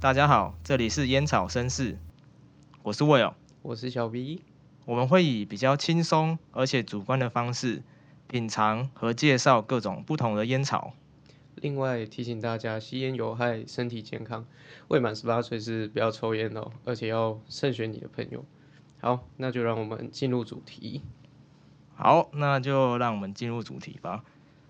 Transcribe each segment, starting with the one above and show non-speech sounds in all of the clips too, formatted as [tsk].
大家好，这里是烟草绅士，我是 Will，我是小 V 我们会以比较轻松而且主观的方式品尝和介绍各种不同的烟草。另外提醒大家，吸烟有害身体健康，未满十八岁是不要抽烟哦，而且要慎选你的朋友。好，那就让我们进入主题。好，那就让我们进入主题吧。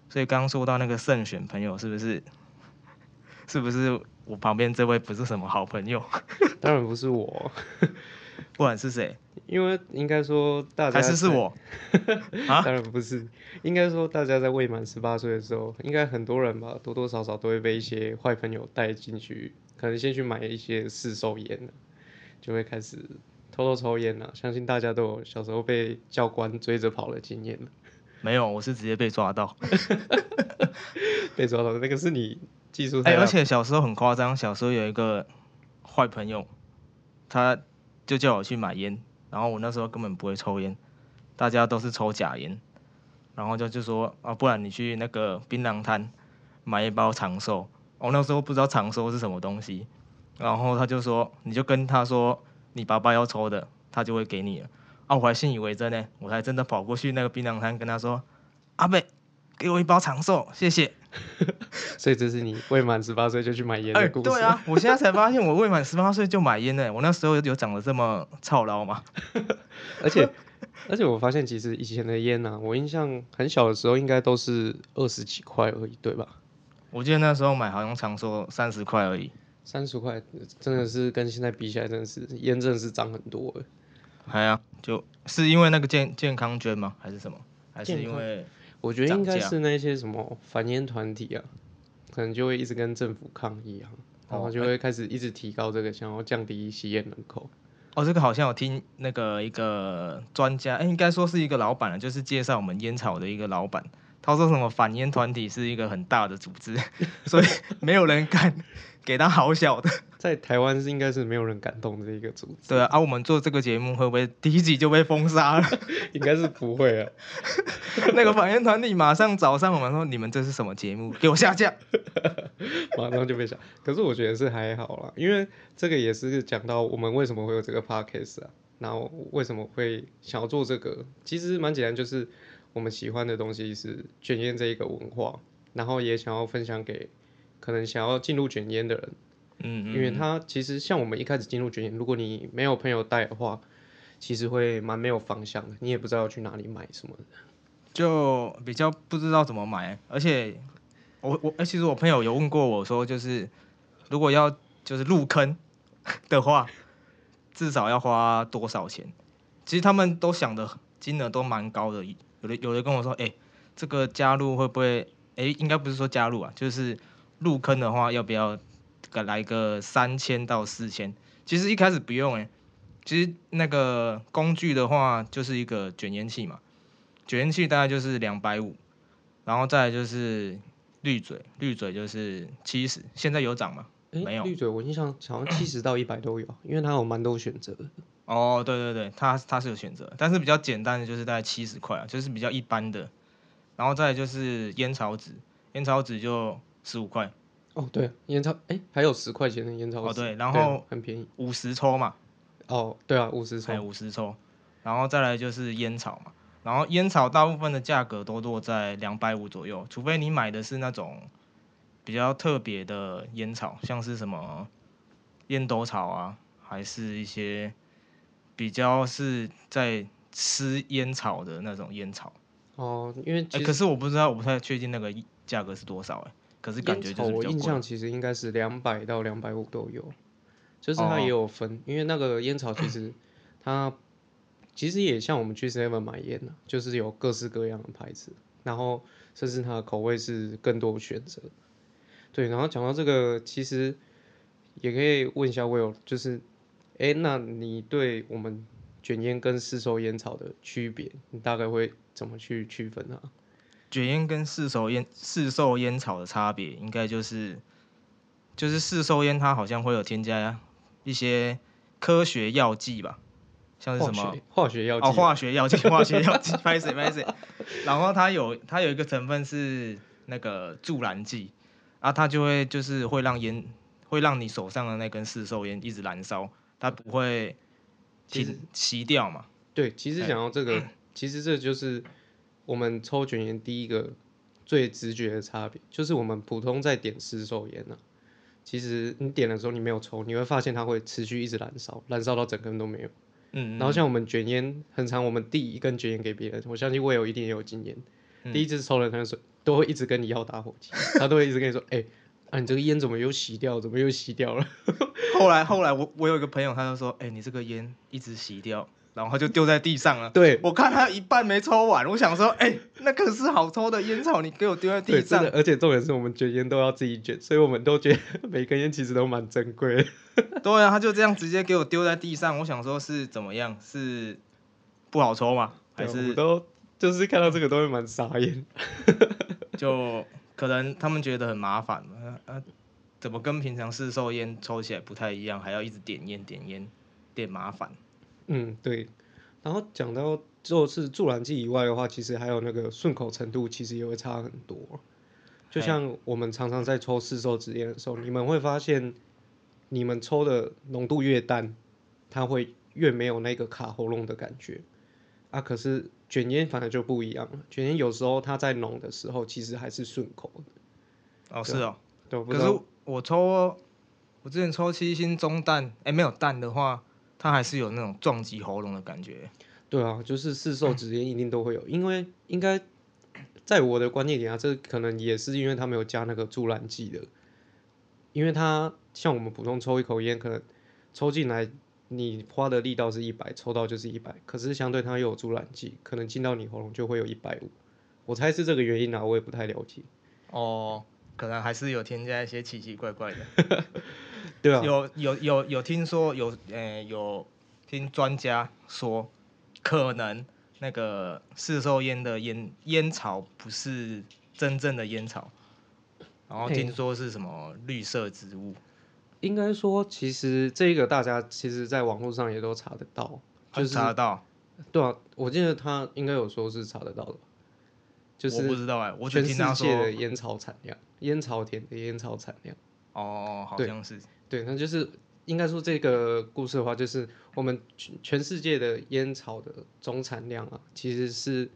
所以刚刚说到那个慎选朋友，是不是？[laughs] 是不是我旁边这位不是什么好朋友？[laughs] 当然不是我，[laughs] 不管是谁，因为应该说大家还是是我 [laughs] 啊？当然不是，应该说大家在未满十八岁的时候，应该很多人吧，多多少少都会被一些坏朋友带进去，可能先去买一些试售烟就会开始偷偷抽烟了。相信大家都有小时候被教官追着跑的经验没有，我是直接被抓到，被抓到那个是你。技术哎，而且小时候很夸张，小时候有一个坏朋友，他就叫我去买烟，然后我那时候根本不会抽烟，大家都是抽假烟，然后就就说啊，不然你去那个槟榔摊买一包长寿，我那时候不知道长寿是什么东西，然后他就说，你就跟他说你爸爸要抽的，他就会给你了，啊，我还信以为真呢，我还真的跑过去那个槟榔摊跟他说，阿贝，给我一包长寿，谢谢。[laughs] 所以这是你未满十八岁就去买烟的故事。对啊，我现在才发现我未满十八岁就买烟呢。我那时候有长得这么操劳吗？[laughs] 而且而且我发现其实以前的烟啊，我印象很小的时候应该都是二十几块而已，对吧？我记得那时候买好像常说三十块而已。三十块真的是跟现在比起来，真的是烟真的是涨很多。哎呀，就是因为那个健健康捐吗？还是什么？还是因为？我觉得应该是那些什么反烟团体啊，可能就会一直跟政府抗议啊，然后就会开始一直提高这个，想要降低吸烟人口。哦，这个好像有听那个一个专家，哎，应该说是一个老板啊，就是介绍我们烟草的一个老板，他说什么反烟团体是一个很大的组织，[laughs] 所以没有人敢给他好小的。在台湾是应该是没有人敢动这一个组织。对啊，而我们做这个节目会不会第一集就被封杀了？[laughs] 应该是不会啊。[laughs] 那个反烟团体马上找上我们说：“你们这是什么节目？给我下架！”马上就被下。可是我觉得是还好啦，因为这个也是讲到我们为什么会有这个 podcast 啊，然后为什么会想要做这个，其实蛮简单，就是我们喜欢的东西是卷烟这一个文化，然后也想要分享给可能想要进入卷烟的人。嗯，因为他其实像我们一开始进入卷烟，如果你没有朋友带的话，其实会蛮没有方向的，你也不知道要去哪里买什么的，就比较不知道怎么买。而且我我，其实我朋友有问过我说，就是如果要就是入坑 [laughs] 的话，至少要花多少钱？其实他们都想的金额都蛮高的，有的有的跟我说，哎，这个加入会不会？哎，应该不是说加入啊，就是入坑的话要不要？个来个三千到四千，其实一开始不用哎，其实那个工具的话就是一个卷烟器嘛，卷烟器大概就是两百五，然后再就是滤嘴，滤嘴就是七十，现在有涨吗？没有，滤嘴我印象好像七十到一百都有，因为它有蛮多选择。哦，对对对，它它是有选择，但是比较简单的就是大概七十块啊，就是比较一般的，然后再就是烟草纸，烟草纸就十五块。哦，对，烟草，哎，还有十块钱的烟草哦，对，然后很便宜，五十抽嘛。哦，对啊，五十抽，五十抽，然后再来就是烟草嘛，然后烟草大部分的价格都落在两百五左右，除非你买的是那种比较特别的烟草，像是什么烟斗草啊，还是一些比较是在吃烟草的那种烟草。哦，因为可是我不知道，我不太确定那个价格是多少哎。可是感觉就是我印象其实应该是两百到两百五都有，就是它也有分，因为那个烟草其实 [clears throat] 它其实也像我们去 seven 买烟呢，就是有各式各样的牌子，然后甚至它的口味是更多选择。对，然后讲到这个，其实也可以问一下 Will，就是，哎，那你对我们卷烟跟市售烟草的区别，你大概会怎么去区分啊？卷烟跟市售烟、市售烟草的差别，应该就是，就是市售烟它好像会有添加一些科学药剂吧，像是什么化学药剂哦，化学药剂、化学药剂，拍谁拍谁。然后它有它有一个成分是那个助燃剂，啊，它就会就是会让烟会让你手上的那根市售烟一直燃烧，它不会其实停熄掉嘛。对，其实哎讲到这个，[clears throat] 其实这就是我们抽卷烟第一个最直觉的差别，就是我们普通在点湿手烟呢、其实你点的时候你没有抽，你会发现它会持续一直燃烧，燃烧到整根都没有。嗯，然后像我们卷烟，很常我们递一根卷烟给别人，我相信我有一定也有经验。嗯第一次抽的那时候，都会一直跟你要打火机，他都会一直跟你说：“哎、啊，你这个烟怎么又熄掉？怎么又熄掉了 [laughs] [laughs] 后来后来我我有一个朋友，他就说，哎、你这个烟一直熄掉，然后他就丢在地上了？”。对我看他一半没抽完，我想说，哎、那可是好抽的烟草，你给我丢在，地上而且重点是我们卷烟都要自己卷，所以我们都觉得每根烟其实都蛮珍贵的。[laughs] 对啊，他就这样直接给我丢在地上，我想说是怎么样？是不好抽吗？还是都就是看到这个都会蛮傻眼。就可能他们觉得很麻烦怎么跟平常市售烟抽起来不太一样，还要一直点烟点烟，点麻烦。嗯，对。然后讲到就是助燃剂以外的话，其实还有那个顺口程度，其实也会差很多。就像我们常常在抽市售纸烟的时候，你们会发现，你们抽的浓度越淡，它会越没有那个卡喉咙的感觉。啊，可是卷烟反而就不一样了。卷烟有时候它在浓的时候，其实还是顺口的。哦，是哦。对，不可是我抽，我之前抽七星中弹，哎、没有弹的话，它还是有那种撞击喉咙的感觉。对啊，就是市售纸烟一定都会有，因为应该在我的观念里啊，这可能也是因为它没有加那个助燃剂的，因为它像我们普通抽一口烟，可能抽进来你花的力道是一百，抽到就是一百，可是相对它又有助燃剂，可能进到你喉咙就会有一百五，我猜是这个原因啊，我也不太了解。哦，可能还是有添加一些奇奇怪怪的。[laughs] 对啊，有有有有听说有呃、有听专家说，可能那个市售烟的烟烟草不是真正的烟草，然后听说是什么绿色植物，应该说其实这个大家其实在网络上也都查得到，就就是查得到。对啊，我记得他应该有说是查得到的吧，就我不知道哎、我只全世界的烟草产量，烟草田的烟草产量。哦，好像是对，那就是应该说这个故事的话，就是我们全全世界的烟草的总产量啊，其实是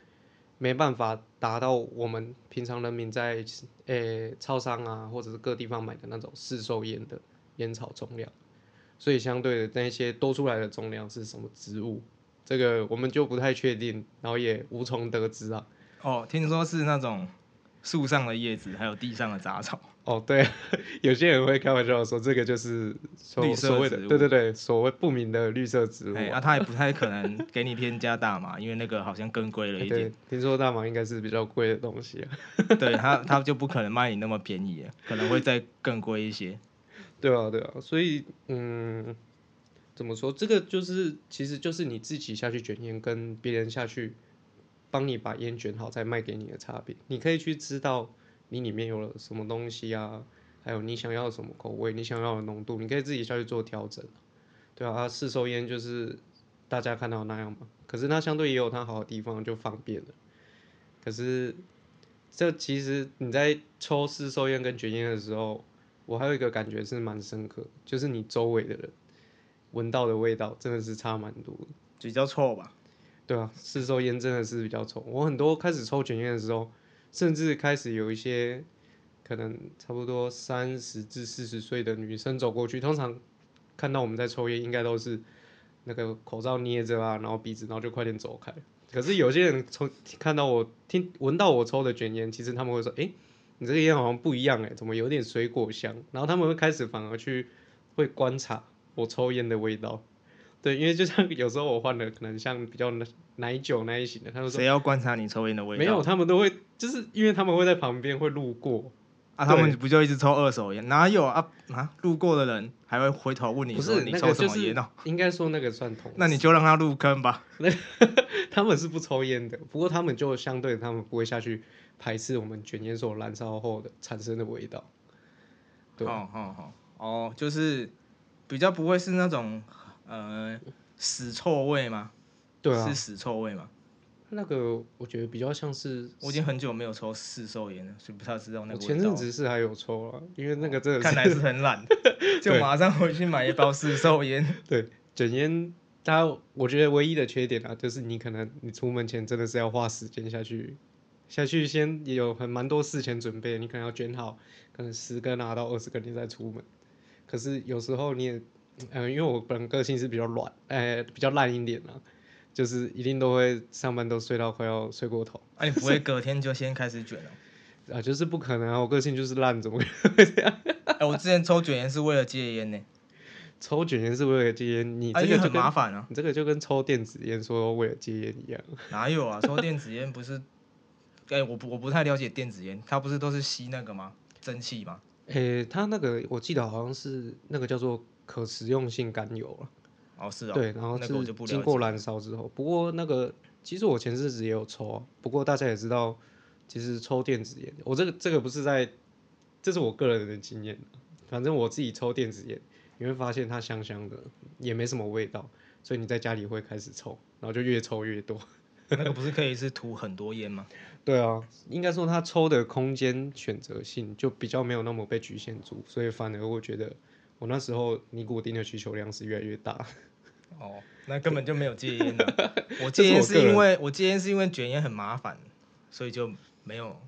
没办法达到我们平常人民在诶、超商啊，或者是各地方买的那种市售烟的烟草总量，所以相对的那些多出来的总量是什么植物，这个我们就不太确定，然后也无从得知啊。哦，听说是那种树上的叶子，还有地上的杂草。哦，对，[laughs] 有些人会开玩笑说这个就是所谓的对对对，所谓不明的绿色植物那，啊。啊，他也不太可能给你添加大麻，因为那个好像更贵了哎一点对。，听说大麻应该是比较贵的东西啊。对他，他 [laughs] 就不可能卖你那么便宜，可能会再更贵一些。对啊，对啊，所以嗯，怎么说？这个就是其实就是你自己下去卷烟，跟别人下去帮你把烟卷好再卖给你的差别。你可以去知道你里面有了什么东西啊，还有你想要什么口味，你想要的浓度，你可以自己下去做调整。对啊，啊市售烟就是大家看到那样嘛，可是它相对也有它好的地方，就方便了。可是这其实你在抽市售烟跟卷烟的时候，我还有一个感觉是蛮深刻，就是你周围的人闻到的味道真的是差蛮多的。比较臭吧？对啊，市售烟真的是比较臭。我很多开始抽卷烟的时候，甚至开始有一些可能差不多三十至四十岁的女生走过去，通常看到我们在抽烟，应该都是那个口罩捏着啊，然后鼻子，然后就快点走开。可是有些人抽看到我听闻到我抽的卷烟，其实他们会说：“诶，你这个烟好像不一样诶，怎么有点水果香？”然后他们会开始反而去会观察我抽烟的味道。对，因为就像有时候我换了，可能像比较奶奶酒那一型的，他们说谁要观察你抽烟的味道？没有，他们都会，就是因为他们会在旁边会路过，啊，他们不就一直抽二手烟？哪有啊啊？路过的人还会回头问你不是说你抽什么烟哦？应该说那个算同，那你就让他入坑吧。[laughs] 他们是不抽烟的，不过他们就相对他们不会下去排斥我们卷烟所燃烧后的产生的味道。对哦哦哦哦，就是比较不会是那种呃屎臭味吗？对啊是，屎臭味吗？那个我觉得比较像是，我已经很久没有抽四兽烟了，所以不太知道那我个味道。前阵子是还有抽了，因为那个真的是看来是很懒，[laughs] 就马上回去买一包四兽烟。[laughs] 对卷烟，它我觉得唯一的缺点啊，就是你可能你出门前真的是要花时间下去，下去先也有很蛮多事前准备，你可能要卷好，可能十根拿到二十根你再出门。可是有时候你也，嗯、因为我本人个性是比较软，呃，比较烂一点啊，就是一定都会上班都睡到快要睡过头啊，你不会隔天就先开始卷哦？[laughs] 啊，就是不可能啊，我个性就是烂，怎么会这样？[laughs] 哎、我之前抽卷烟是为了戒烟呢，抽卷烟是为了戒烟，你这个就跟、麻烦啊。你这个就跟抽电子烟说为了戒烟一样。[laughs] 哪有啊？抽电子烟不是？哎、我不我不太了解电子烟，它不是都是吸那个吗？蒸汽吗？诶、它那个我记得好像是那个叫做可食用性甘油了，哦，是哦。对，然后那个我就不经过燃烧之后，不过那个其实我前阵子也有抽啊，不过大家也知道，其实抽电子烟，我这个这个不是在，这是我个人的经验啊，反正我自己抽电子烟，你会发现它香香的，也没什么味道，所以你在家里会开始抽，然后就越抽越多。[laughs] 那个不是可以是涂很多烟吗？[laughs] 对啊，应该说它抽的空间选择性就比较没有那么被局限住，所以反而我觉得我那时候尼古丁的需求量是越来越大。哦，那根本就没有戒烟的。[laughs] 我戒烟是因为我戒烟是因为卷烟很麻烦，所以就没有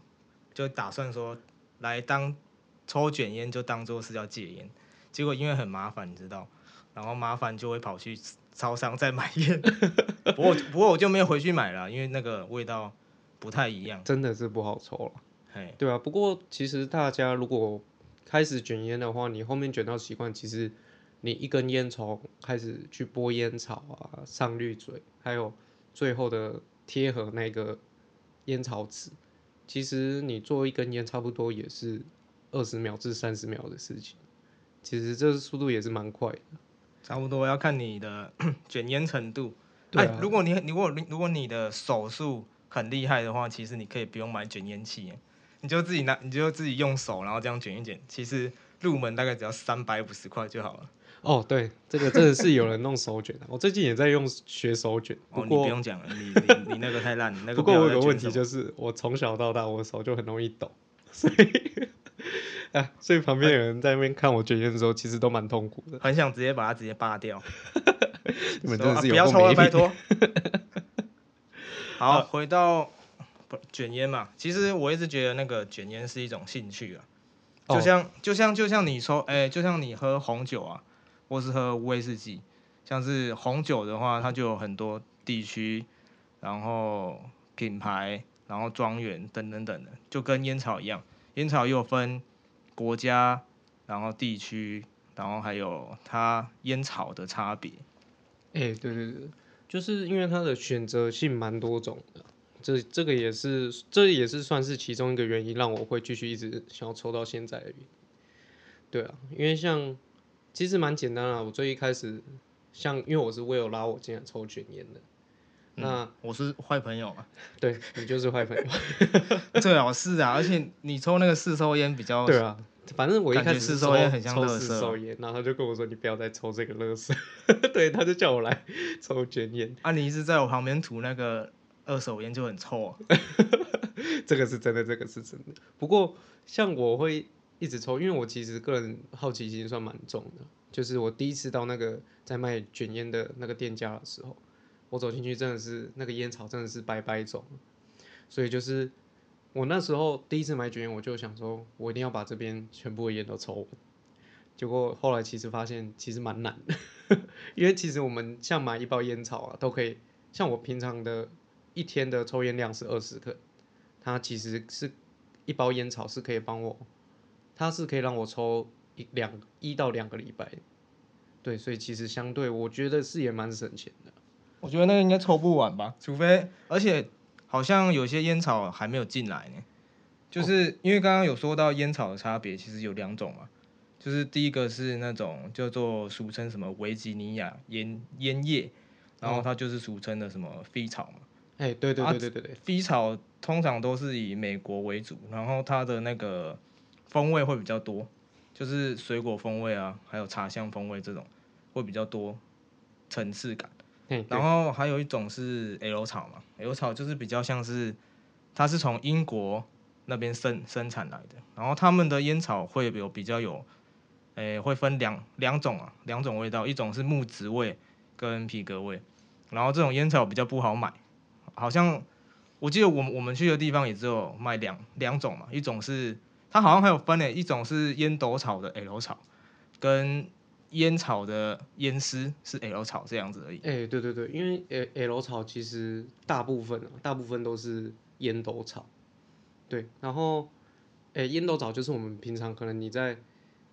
就打算说来当抽卷烟就当做是要戒烟，结果因为很麻烦，你知道，然后麻烦就会跑去超商再买烟。[laughs] 不过不过我就没有回去买了，因为那个味道不太一样。真的是不好抽了。嘿，对啊，不过其实大家如果开始卷烟的话，你后面卷到习惯，其实你一根烟从开始去拨烟草啊、上滤嘴，还有最后的贴合那个烟草纸，其实你做一根烟差不多也是二十秒至三十秒的事情。其实这速度也是蛮快的。差不多要看你的 [coughs] 卷烟程度。对啊哎，如果你如果如果你的手速很厉害的话，其实你可以不用买卷烟器，你就自己拿，你就自己用手，然后这样卷一卷。其实入门大概只要三百五十块就好了。哦，对，这个真的是有人弄手卷的，我最近也在用学手卷，不哦，你不、用讲了，你你你那个太烂，你那个不过我有个问题就是，我从小到大我手就很容易抖，所以啊，所以旁边有人在那边看我卷烟的时候，其实都蛮痛苦的。很想直接把它直接拔掉。[laughs] 你们真的是有不要抽了，够没。拜 [laughs] 托。好，回到不卷烟嘛，其实我一直觉得那个卷烟是一种兴趣啊，哦。就像、就像就像你抽，哎、就像你喝红酒啊，或是喝威士忌，像是红酒的话，它就有很多地区，然后品牌，然后庄园等等等的，就跟烟草一样，烟草又分国家，然后地区，然后还有它烟草的差别。哎、对对对，就是因为它的选择性蛮多种的，这这个也是这也是算是其中一个原因，让我会继续一直想要抽到现在的原因。对啊，因为像其实蛮简单啊，我最一开始像因为我是为了拉我进来抽卷烟的，那我是坏朋友啊，[laughs] 对你就是坏朋友。[laughs] 对啊是啊，而且你抽那个四抽烟比较，对啊，反正我一开始是四手烟很像四手烟，然后他就跟我说你不要再抽这个乐色，[laughs] 对，他就叫我来抽卷烟，啊，你一直在我旁边吐那个二手烟就很臭啊。[laughs] 这个是真的，这个是真的。不过像我会一直抽，因为我其实个人好奇心算蛮重的，就是我第一次到那个在卖卷烟的那个店家的时候，我走进去真的是那个烟草真的是白白种，所以就是我那时候第一次买卷烟，我就想说我一定要把这边全部的烟都抽完。[laughs] 结果后来其实发现其实蛮难的，[laughs] 因为其实我们像买一包烟草啊，都可以像我平常的一天的抽烟量是二十克，它其实是一包烟草是可以帮我，它是可以让我抽一两一到两个礼拜，对，所以其实相对我觉得是也蛮省钱的。我觉得那个应该抽不完吧，除非而且好像有些烟草还没有进来呢，就是因为刚刚有说到烟草的差别，其实有两种嘛，就是第一个是那种叫做俗称什么维吉尼亚烟烟叶，然后它就是俗称的什么飞草嘛。哎、对对啊对对对对，飞草通常都是以美国为主，然后它的那个风味会比较多，就是水果风味啊，还有茶香风味这种会比较多层次感。嗯然后还有一种是 L 草嘛，L 草就是比较像是，它是从英国那边生生产来的，然后他们的烟草会有比较有，诶、会分两两种啊，两种味道，一种是木质味跟皮革味，然后这种烟草比较不好买，好像我记得我们我们去的地方也只有卖两两种嘛，一种是它好像还有分诶，一种是烟斗草的 L 草，跟烟草的烟丝是 L 草这样子而已。哎、对对对，因为 L L 草其实大部分啊，大部分都是烟斗草，对，然后，哎、烟斗草就是我们平常可能你在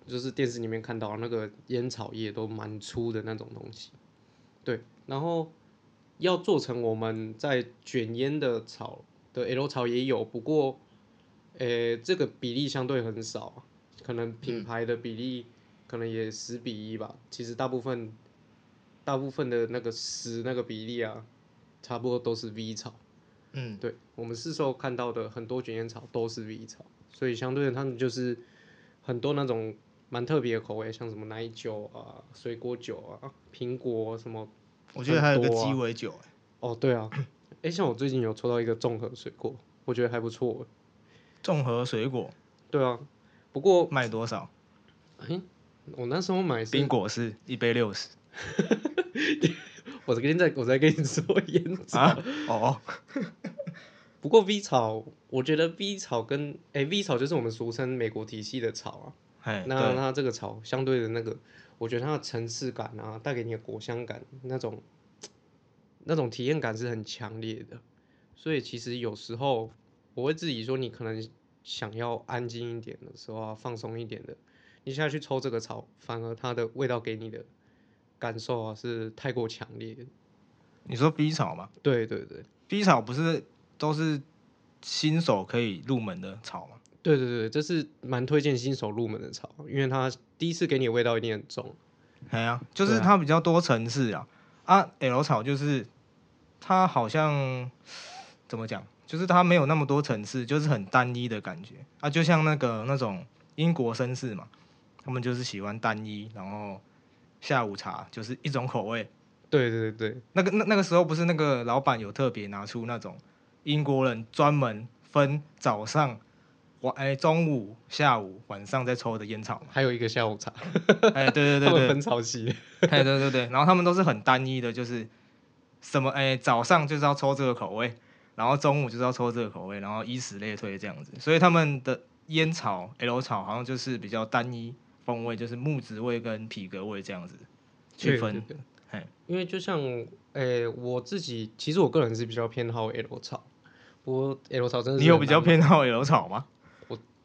就是电视里面看到那个烟草叶都蛮粗的那种东西，对，然后要做成我们在卷烟的草的 L 草也有，不过，呃、这个比例相对很少啊，可能品牌的比例可能也十比一吧，其实大部分大部分的那个十那个比例啊，差不多都是 V 草。嗯，对我们市售看到的很多卷烟草都是 V 草，所以相对的他们就是很多那种蛮特别的口味，像什么奶酒啊、水果酒啊、苹果什么。我觉得还有个鸡尾酒、哦，对啊，哎、像我最近有抽到一个综合水果，我觉得还不错。综合水果对啊，不过卖多少？我那时候买是冰果是一杯六十 [laughs] 我跟你在我在跟你说烟草，啊？哦，不过 V 草，我觉得 V 草跟哎、V 草就是我们俗称美国体系的草啊。哎，那对，它这个草相对的那个，我觉得它的层次感啊，带给你的果香感，那种 [tsk] 那种体验感是很强烈的。所以其实有时候我会自己说，你可能想要安静一点的时候啊，放松一点的，你下去抽这个草，反而它的味道给你的感受啊是太过强烈的。你说 B 草吗对对对。？B 草不是都是新手可以入门的草吗？对对对，这是蛮推荐新手入门的草，因为它第一次给你的味道一定很重。哎呀、就是它比较多层次啊。啊，L 草就是它好像怎么讲，就是它没有那么多层次，就是很单一的感觉啊，就像那个那种英国绅士嘛，他们就是喜欢单一，然后下午茶就是一种口味。对对对那个那那个时候不是那个老板有特别拿出那种英国人专门分早上、晚哎中午、下午、晚上在抽的烟草嘛？还有一个下午茶，哎，对对对 [laughs] 对，分草系。[laughs] 哎对对对，然后他们都是很单一的，就是什么哎早上就是要抽这个口味，然后中午就是要抽这个口味，然后以此类推这样子，所以他们的烟草 L 草好像就是比较单一风味，就是木质味跟皮革味这样子去分。对对对嘿因为就像哎、我自己其实我个人是比较偏好 L 草，不过 L 草真的是你有比较偏好 L 草吗？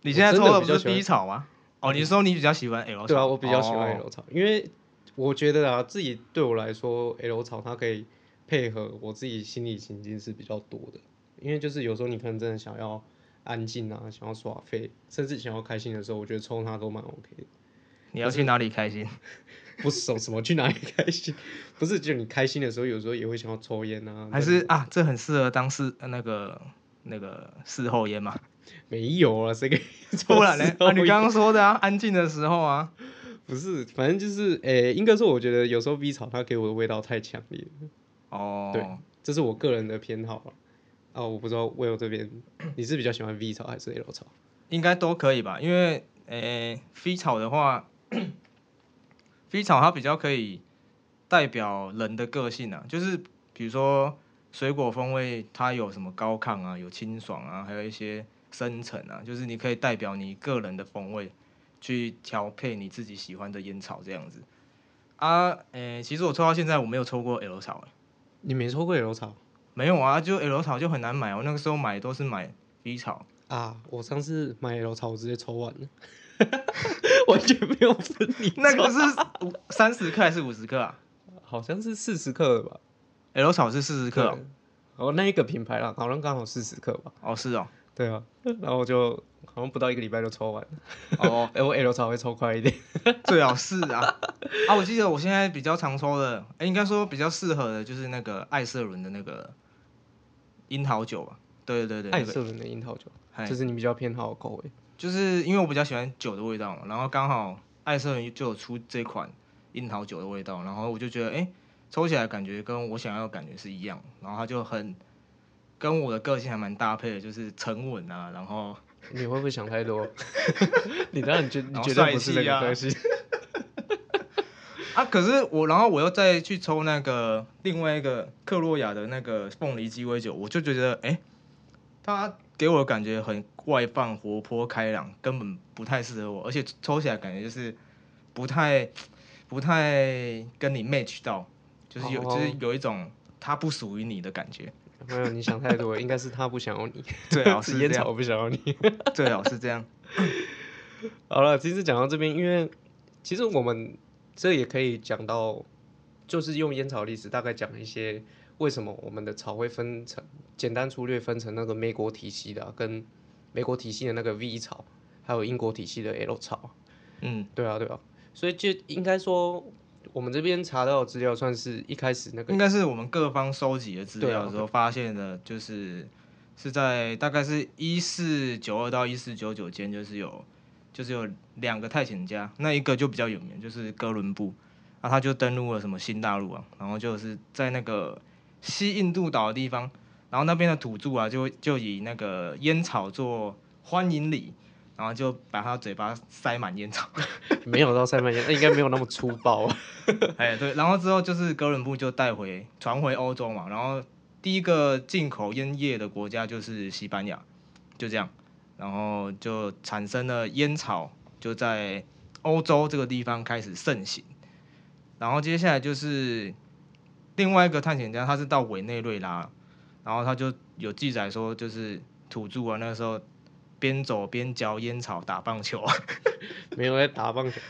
我你现在抽的不是我真的比较喜欢 B 草吗？哦，你是说你比较喜欢 L 草？对啊，我比较喜欢哦 L 草，因为我觉得啊，自己对我来说，L 草它可以配合我自己心理情境是比较多的。因为就是有时候你可能真的想要安静啊，想要耍废，甚至想要开心的时候，我觉得抽它都蛮 OK 的。你要去哪里开心？[laughs] 不是什什么去哪里开心，不是就你开心的时候，有时候也会想要抽烟啊。还是啊，这很适合当事呃那个那个事后烟嘛？[laughs] 没有啊？谁给你抽不然呢？啊，你刚刚说的啊，安静的时候啊，不是，反正就是，诶、应该说，我觉得有时候 V 草它给我的味道太强烈了，哦，对这是我个人的偏好啊。啊，我不知道 Will 这边 [coughs] 你是比较喜欢 V 草还是 L 草？应该都可以吧？因为诶、飞草的话，[coughs] 飞草它比较可以代表人的个性啊，就是比如说水果风味，它有什么高亢啊，有清爽啊，还有一些深沉啊，就是你可以代表你个人的风味去调配你自己喜欢的烟草这样子。啊，诶、其实我抽到现在我没有抽过 L 草、欸，你没抽过 L 草没有啊，就 L 草就很难买，我那个时候买都是买 V 草。啊？我上次买 L 草，我直接抽完了，[laughs] 完全没有分你。[laughs] 那个是五三十克还是五十克啊好像是四十克的吧？？L 草是四十克。哦，那一个品牌啦，好像刚好四十克吧？哦，是哦，对啊，[laughs] 然后我就好像不到一个礼拜就抽完了。哦，[laughs] 哎、我 L 草会抽快一点。[laughs] 最好是啊。啊，我记得我现在比较常抽的，哎、应该说比较适合的就是那个艾瑟伦的那个樱桃酒吧。对对对对，艾瑟伦的樱桃酒，哎这是你比较偏好的口味。就是因为我比较喜欢酒的味道嘛，然后刚好艾瑟伦就有出这款樱桃酒的味道，然后我就觉得，哎、抽起来感觉跟我想要的感觉是一样，然后它就很跟我的个性还蛮搭配的，就是沉稳啊，然后你会不会想太多？[laughs] 你当然觉你然后绝对不是那个个性。[laughs] 啊，可是我然后我又再去抽那个另外一个克洛雅的那个凤梨鸡尾酒，我就觉得哎、诶它给我的感觉很外放、活泼、开朗，根本不太适合我，而且抽起来感觉就是不太不太跟你 match 到，就是有、哦就是有一种它不属于你的感觉，没有，你想太多了，应该是他不想要你，[laughs] 最好是，烟草不想要你。最好是这样。[laughs] 好了，其实讲到这边，因为其实我们这也可以讲到，就是用烟草历史大概讲一些为什么我们的草会分成简单粗略分成那个美国体系的啊、跟美国体系的那个 V 草，还有英国体系的 L 草。嗯，对啊，对啊，所以就应该说，我们这边查到资料算是一开始那个应该是我们各方收集的资料的时候发现的，就是是在大概是一四九二到一四九九间，就是有就是有两个探险家，那一个就比较有名，就是哥伦布，啊，他就登陆了什么新大陆啊，然后就是在那个西印度岛的地方，然后那边的土著啊，就就以那个烟草做欢迎礼。然后就把他嘴巴塞满烟草，[laughs] 没有到塞满烟，那应该没有那么粗暴啊。[laughs] 哎，对，然后之后就是哥伦布就带回传回欧洲嘛，然后第一个进口烟叶的国家就是西班牙，就这样，然后就产生了烟草，就在欧洲这个地方开始盛行。然后接下来就是另外一个探险家，他是到委内瑞拉，然后他就有记载说，就是土著啊，那时候边走边嚼烟草打棒球，[laughs] 没有在打棒球，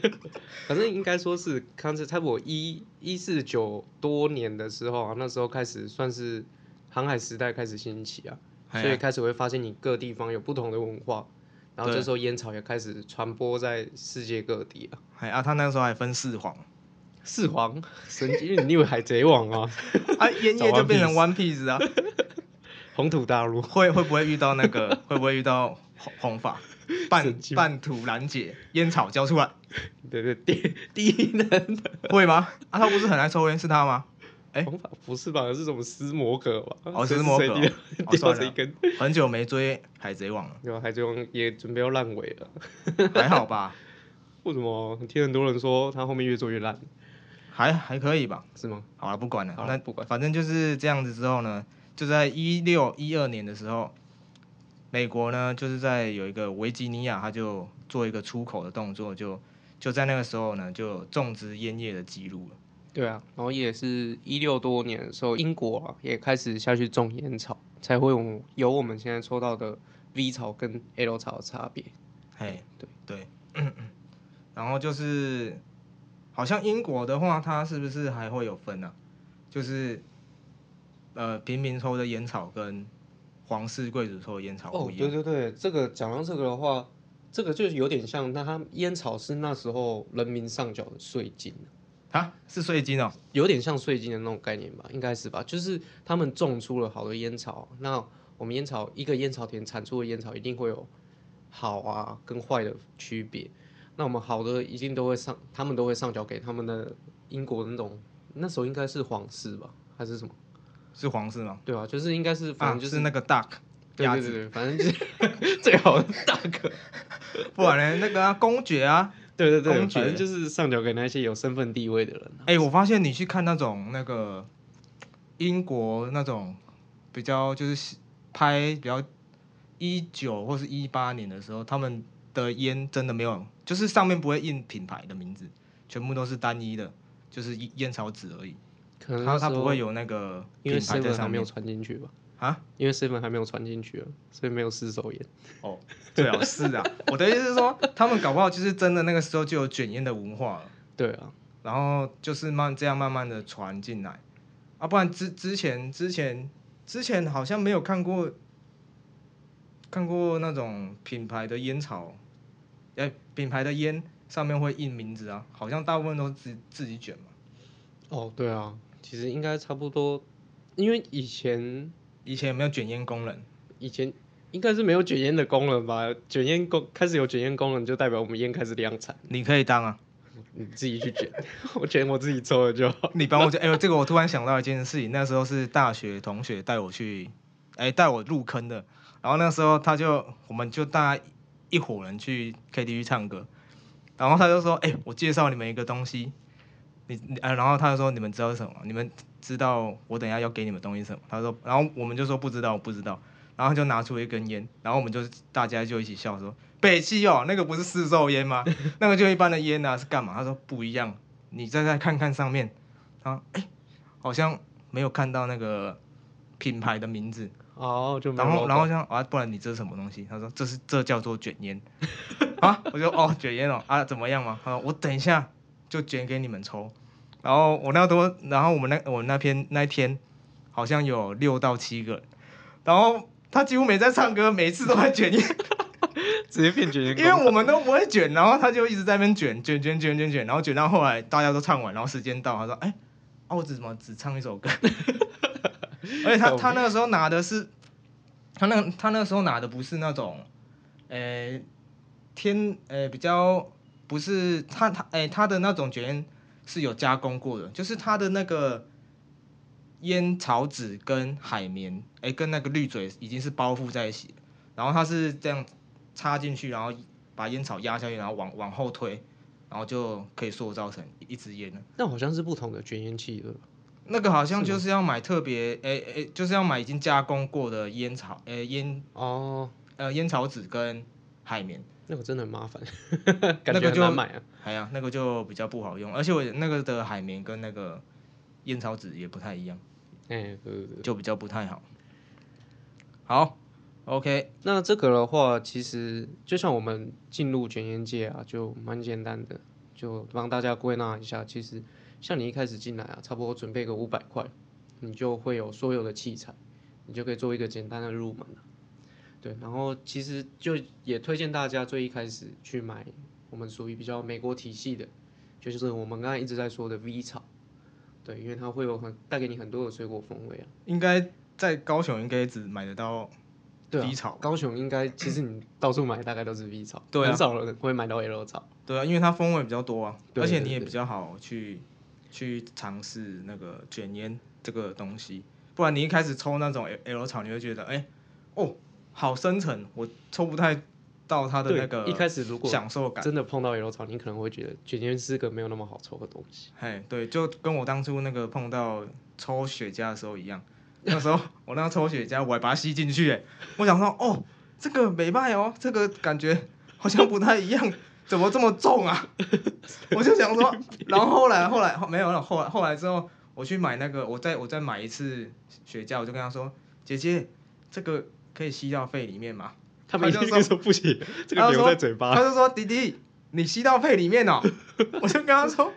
[laughs] 反正应该说是，看是差不多一一四九多年的时候啊，那时候开始算是航海时代开始兴起啊，哎所以开始会发现你各地方有不同的文化，然后对。这时候烟草也开始传播在世界各地啊。哎啊，他那时候还分四皇。四皇？神经，你以为海贼王啊？[laughs] 啊，烟叶就变成 One Piece 啊，红土大陆，会会不会遇到那个？[laughs] 会不会遇到红红发半半土拦截烟草交出来？对对，第第一人会吗？啊，他不是很爱抽烟，是他吗？哎红发不是吧？是什么斯摩格吧？哦斯摩格掉了一根，很久没追海贼王了，对吧？海贼王也准备要烂尾了。还好吧？[laughs] 为什么？听很多人说他后面越做越烂，还还可以吧？是吗？好了，不管了，那不管反正就是这样子之后呢，就在一六一二年的时候，美国呢就是在有一个维吉尼亚，他就做一个出口的动作，就就在那个时候呢，就有种植烟叶的记录了。对啊，然后也是一六多年的时候，英国啊也开始下去种烟草，才会有有我们现在抽到的 V 草跟 L 草的差别。嘿，对对，[coughs] 然后就是好像英国的话，它是不是还会有分啊？就是呃，平民抽的烟草跟皇室贵族抽的烟草哦不，一样。对对对，这个讲到这个的话，这个就有点像，那他烟草是那时候人民上缴的税金，啊，是税金哦。有点像税金的那种概念吧，应该是吧？就是他们种出了好的烟草，那我们烟草一个烟草田产出的烟草一定会有好啊跟坏的区别。那我们好的一定都会上，他们都会上缴给他们的英国的那种，那时候应该是皇室吧，还是什么？是黄色吗？对啊，就是应该是，反啊，正就是是、那个 duck 鸭子，对对对对，反正就是 [laughs] 最好的大哥。不然呢，那个啊，公爵啊，对对对，公爵就是上交给那些有身份地位的人、啊。哎、我发现你去看那种那个英国那种比较就是拍比较一九或是一八年的时候，他们的烟真的没有，就是上面不会印品牌的名字，全部都是单一的，就是烟烟草纸而已，它可能那时候它不会有那个因为 seven 还没有传进去吧？啊。因为 seven 还没有传进去啊，所以没有四手烟。哦，对啊是啊，我的意思是说，他们搞不好就是真的那个时候就有卷烟的文化了。对啊，然后就是慢这样慢慢的传进来，啊，不然之之前之前之前好像没有看过看过那种品牌的烟草，哎、品牌的烟上面会印名字啊，好像大部分都是自自己卷嘛。哦对啊，其实应该差不多，因为以前以前有没有卷烟功能？以前应该是没有卷烟的功能吧？卷烟功开始有卷烟功能，就代表我们烟开始量产。你可以当啊，你自己去卷，[laughs] 我卷我自己抽了就好。你帮我卷。哎呦，这个我突然想到一件事情，那时候是大学同学带我去，哎，带我入坑的。然后那时候他就，我们就大家一伙人去 KTV 唱歌，然后他就说，哎，我介绍你们一个东西，你，啊，然后他就说，你们知道什么？你们知道我等下要给你们东西什么？他说，然后我们就说不知道，不知道。然后就拿出一根烟，然后我们就大家就一起笑说：“北汽哦，那个不是四兽烟吗？[laughs] 那个就一般的烟啊，是干嘛？”他说：“不一样，你再再看看上面，啊，哎，好像没有看到那个品牌的名字哦，就然后然后像啊，不然你这是什么东西？”他说：“这是这叫做卷烟 [laughs] 啊。”我就哦，卷烟哦啊，怎么样嘛？他说：“我等一下就卷给你们抽。”然后我那多，然后我们那我们那篇那一天好像有六到七个，然后。他几乎没在唱歌，每次都在卷烟，[laughs] 直接变卷烟。因为我们都不会卷，然后他就一直在那边卷卷卷卷卷卷，然后卷到后来大家都唱完，然后时间到，他说：“哎，啊，我只怎么只唱一首歌？”而且他他那个时候拿的是，他那他那个时候拿的不是那种，呃，天，呃，比较不是他他哎他的那种卷烟是有加工过的，就是它的那个。烟草纸跟海绵，哎，跟那个滤嘴已经是包覆在一起，然后它是这样插进去，然后把烟草压下去，然后往往后推，然后就可以塑造成一支烟了。那好像是不同的卷烟器了。那个好像就是要买特别，哎哎，就是要买已经加工过的烟草，哎烟哦，呃烟草纸跟海绵。那个真的很麻烦，[laughs] 那个就买啊。哎呀，那个就比较不好用，而且我那个的海绵跟那个烟草纸也不太一样。哎，就比较不太好。好，OK，那这个的话，其实就像我们进入卷烟界啊，就蛮简单的，就帮大家归纳一下。其实，像你一开始进来啊，差不多准备个五百块，你就会有所有的器材，你就可以做一个简单的入门了。对，然后其实就也推荐大家最一开始去买我们属于比较美国体系的，就是我们刚才一直在说的 V 草。对，因为它会有很带给你很多的水果风味啊。应该在高雄应该只买得到 V 草。高雄应该其实你到处买大概都是 V 草，对很少人会买到 L 草。对啊，因为它风味比较多啊，而且你也比较好去去尝试那个卷烟这个东西。不然你一开始抽那种 L 草，你会觉得哎，哦，好深沉，我抽不太。到它的那个一开始，如果享受感真的碰到油草，你可能会觉得卷烟是个没有那么好抽的东西。嘿，对，就跟我当初那个碰到抽雪茄的时候一样。[laughs] 那时候我那个抽雪茄，我还把它吸进去，哎，我想说，哦，这个没卖哦，这个感觉好像不太一样，[laughs] 怎么这么重啊？[laughs] 我就想说，然后后来后来没有了，后来后来之后，我去买那个，我再我再买一次雪茄，我就跟他说，姐姐，这个可以吸到肺里面吗？他们就说不行，这个留在嘴巴。他就说：“弟弟，你吸到肺里面哦。[laughs] ”我就跟他说：“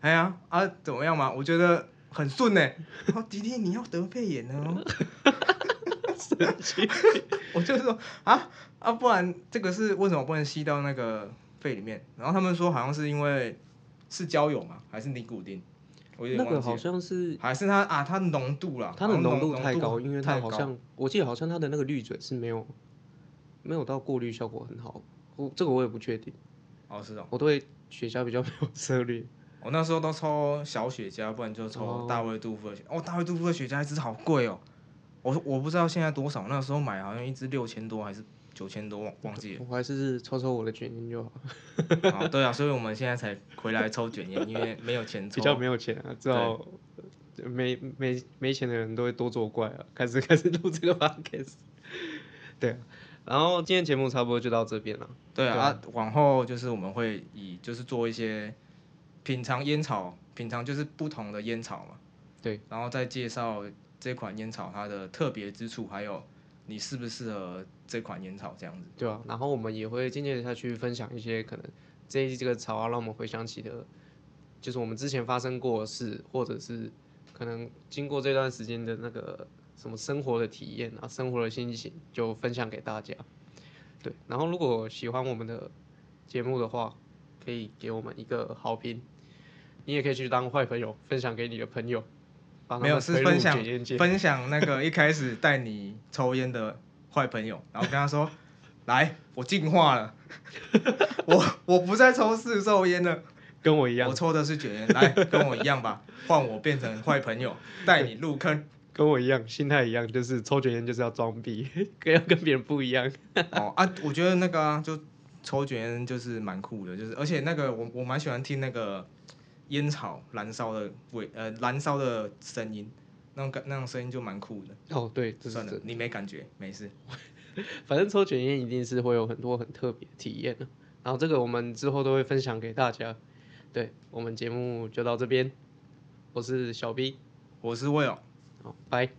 哎呀啊，怎么样嘛？我觉得很顺呢。”后弟弟，你要得肺炎了哦。[laughs] 神奇！我就说啊啊，不然这个是为什么不能吸到那个肺里面？然后他们说好像是因为是焦油嘛，还是尼古丁？我有点那个好像是还是它啊，它浓度啦，它的浓度太高，因为它好像我记得好像它的那个滤嘴是没有。没有到过滤效果很好，我这个我也不确定。哦，是的，我对雪茄比较没有策略。我那时候都抽小雪茄，不然就抽大卫杜夫的雪。哦，大卫杜夫的雪茄一支好贵哦，我我不知道现在多少，那时候买好像一支六千多还是九千多，忘忘记了。我还是抽抽我的卷烟就好。啊，[laughs] 对啊，所以我们现在才回来抽卷烟，因为没有钱抽。比较没有钱啊，知道没没没钱的人都会多作怪啊，[laughs] 开始开始录这个 podcast。[laughs] 对。然后今天节目差不多就到这边了。对啊，往后就是我们会以就是做一些品尝烟草，品尝就是不同的烟草嘛。对，然后再介绍这款烟草它的特别之处，还有你适不适合这款烟草这样子。对啊，然后我们也会渐渐的下去分享一些可能这一季这个草啊，让我们回想起的，就是我们之前发生过的事，或者是可能经过这段时间的那个。什么生活的体验啊，生活的心情就分享给大家。对，然后如果喜欢我们的节目的话，可以给我们一个好评。你也可以去当坏朋友，分享给你的朋友。没有是分享分享那个一开始带你抽烟的坏朋友，然后跟他说：“ [laughs] 来，我进化了，[laughs] 我我不再抽四售烟了。”跟我一样我，抽的是卷烟，来跟我一样吧，[laughs] 换我变成坏朋友，带你入坑。跟我一样，心态一样，就是抽卷烟就是要装逼，跟要跟别人不一样。哦啊，我觉得那个啊，就抽卷烟就是蛮酷的，就是而且那个我我蛮喜欢听那个烟草燃烧的味，呃，燃烧的声音，那种感那种声音就蛮酷的。哦，对，这算了。你没感觉，没事。[laughs] 反正抽卷烟一定是会有很多很特别的体验的。然后这个我们之后都会分享给大家。对我们节目就到这边，我是小 B，我是 Will。好，拜。